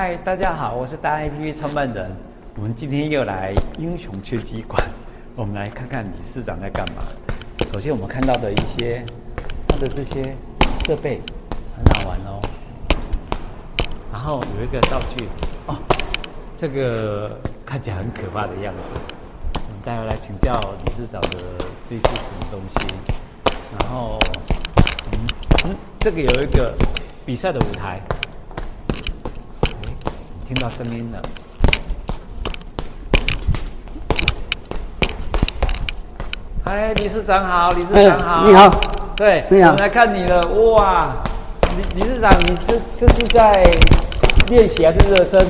嗨，大家好，我是大 A P P 创办人。我们今天又来英雄拳击馆，我们来看看理事长在干嘛。首先，我们看到的一些他的这些设备很好玩哦。然后有一个道具哦，这个看起来很可怕的样子。我们待会来请教理事长的这是什么东西。然后，嗯嗯，这个有一个比赛的舞台。听到声音了。哎，理事长好，理事长好，你好，对，你好，来看你了，哇，理理事长，你这这是在练习还是热身？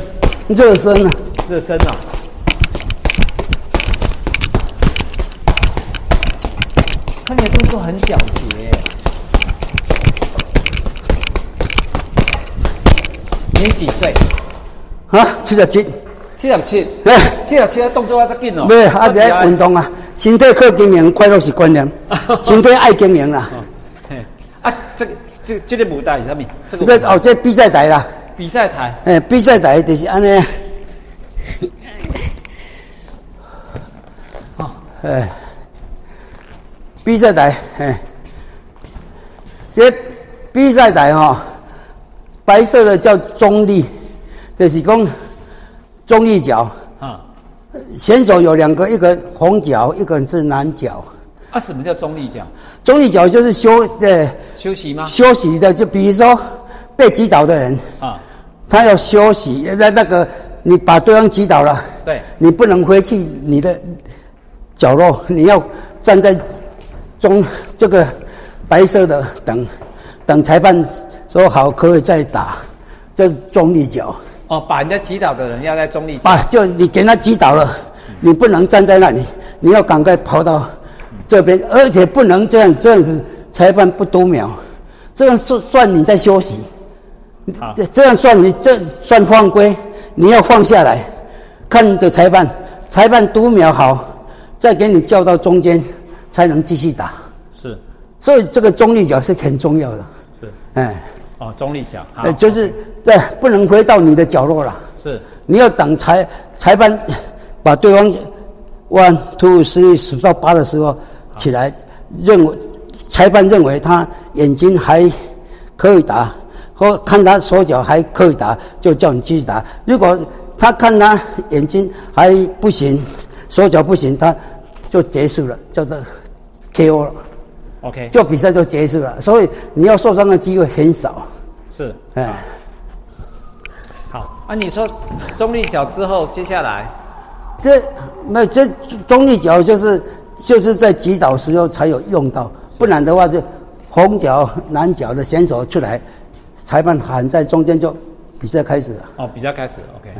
热身啊，热身啊，看你的动作很矫捷，你几岁？啊，七十七，七十七，哎，七十七，动作要再紧哦。没有，啊，在运动啊，身体靠经营，快乐是观念，身体爱经营啦。嘿，啊，这个这个这个舞台是啥物？这个哦，这比赛台啦。比赛台。哎，比赛台就是安尼。哦，哎，比赛台，哎，这比赛台哈，白色的叫中立。就是讲中立角啊，选手有两个，一个红角，一个是蓝角。啊，什么叫中立角？中立角就是休呃休息吗？休息的，就比如说被击倒的人啊，他要休息。那那个你把对方击倒了，对，你不能回去你的角落，你要站在中这个白色的等等裁判说好可以再打，这中立角。哦，把人家击倒的人要在中立角。把就你给他击倒了，你不能站在那里，你要赶快跑到这边，而且不能这样这样子，裁判不读秒，这样算算你在休息。好，这这样算你这算犯规，你要放下来，看着裁判，裁判读秒好，再给你叫到中间，才能继续打。是，所以这个中立角是很重要的。是，哎。哦，中立角，呃，就是对，不能回到你的角落了。是，你要等裁裁判把对方 one two three 数到八的时候起来，认为裁判认为他眼睛还可以打，或看他手脚还可以打，就叫你继续打。如果他看他眼睛还不行，手脚不行，他就结束了，叫做 KO 了。OK，就比赛就结束了，所以你要受伤的机会很少。是，哎，好啊。你说中立角之后，接下来这没有这中立角就是就是在击倒时候才有用到，不然的话就红脚、蓝脚的选手出来，裁判喊在中间就比赛开始了。哦，比赛开始，OK。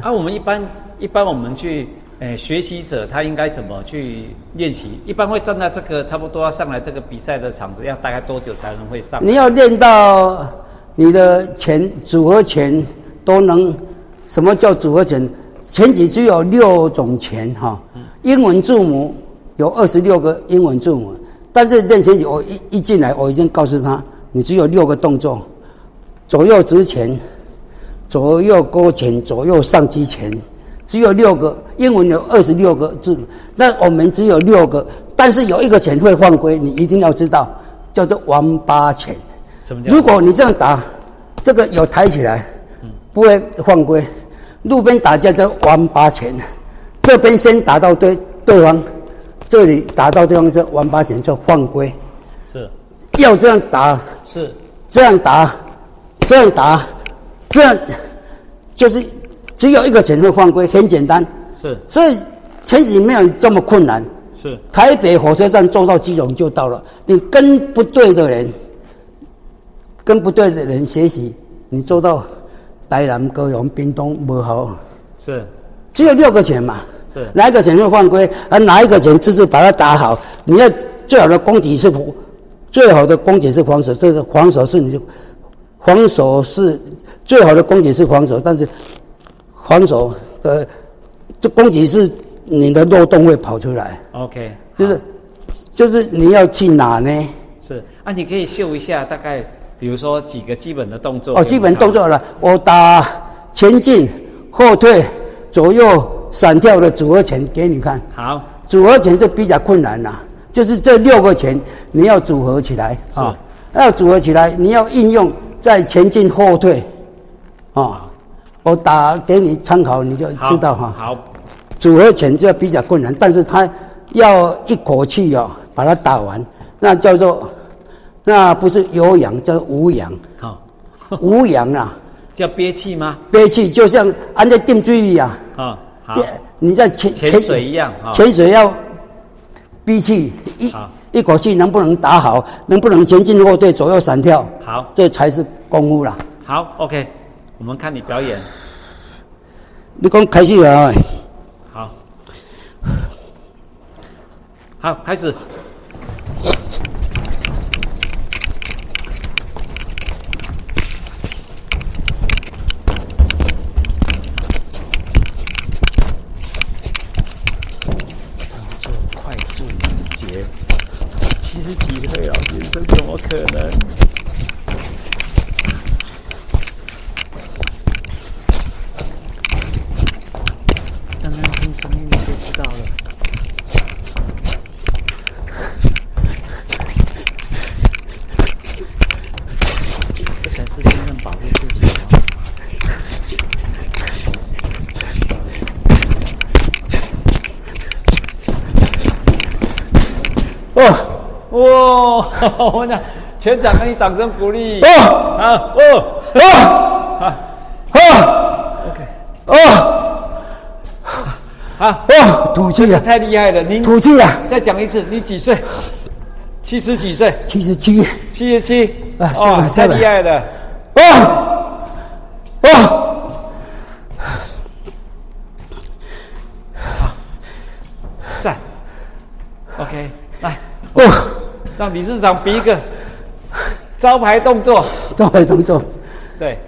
啊，我们一般一般我们去。诶，学习者他应该怎么去练习？一般会站在这个差不多要上来这个比赛的场子，要大概多久才能会上？你要练到你的拳组合拳都能。什么叫组合拳？拳击只有六种拳哈，英文字母有二十六个英文字母，但是练拳击我一一进来我已经告诉他，你只有六个动作：左右直拳、左右勾拳、左右上击拳。只有六个，英文有二十六个字，那我们只有六个，但是有一个拳会犯规，你一定要知道，叫做王八拳。什么叫？如果你这样打，这个有抬起来，不会犯规。路边打架叫王八拳，这边先打到对对方，这里打到对方是王八拳，叫犯规。是，要这样打，是这样打，这样打，这样就是。只有一个拳会犯规，很简单。是，所以前几没有这么困难。是，台北火车站坐到基隆就到了。你跟不对的人，跟不对的人学习，你坐到台南、高雄、屏东不好。是，只有六个钱嘛。是，哪一个钱会犯规？而哪一个钱就是把它打好？你要最好的攻击是最好的攻击是防守，这个防守是你就防守是最好的攻击是防守，但是。防守的这攻击是你的漏洞会跑出来。OK，就是就是你要去哪呢？是啊，你可以秀一下大概，比如说几个基本的动作。哦，基本动作了，我打前进、后退、左右闪跳的组合拳给你看。好，组合拳是比较困难的，就是这六个拳你要组合起来啊，要组合起来，你要应用在前进、后退，啊，我打给你参考，你就知道哈。好，组合拳就比较困难，但是他要一口气哦把它打完，那叫做。那不是有氧，叫无氧。好，无氧啊，叫憋气吗？憋气就像按在定距离啊。啊，好。你在潜潜水一样。潜水要憋气，一一口气能不能打好？能不能前进后退、左右闪跳？好，这才是功夫啦。好，OK，我们看你表演。你讲开始啊。好。好，开始。可能，刚刚听声音你就知道了。这才是真正保护自己的。哦。哇，我讲，全场给你掌声鼓励。哦，啊，哦，哦，好，OK，哦，啊，哦，吐气啊！太厉害了，您吐气啊！再讲一次，你几岁？七十几岁？七十七。七十七。啊，太厉害了。哦，哦，好，在，OK，来，哦。让理事长比一个招牌动作。招牌动作，对。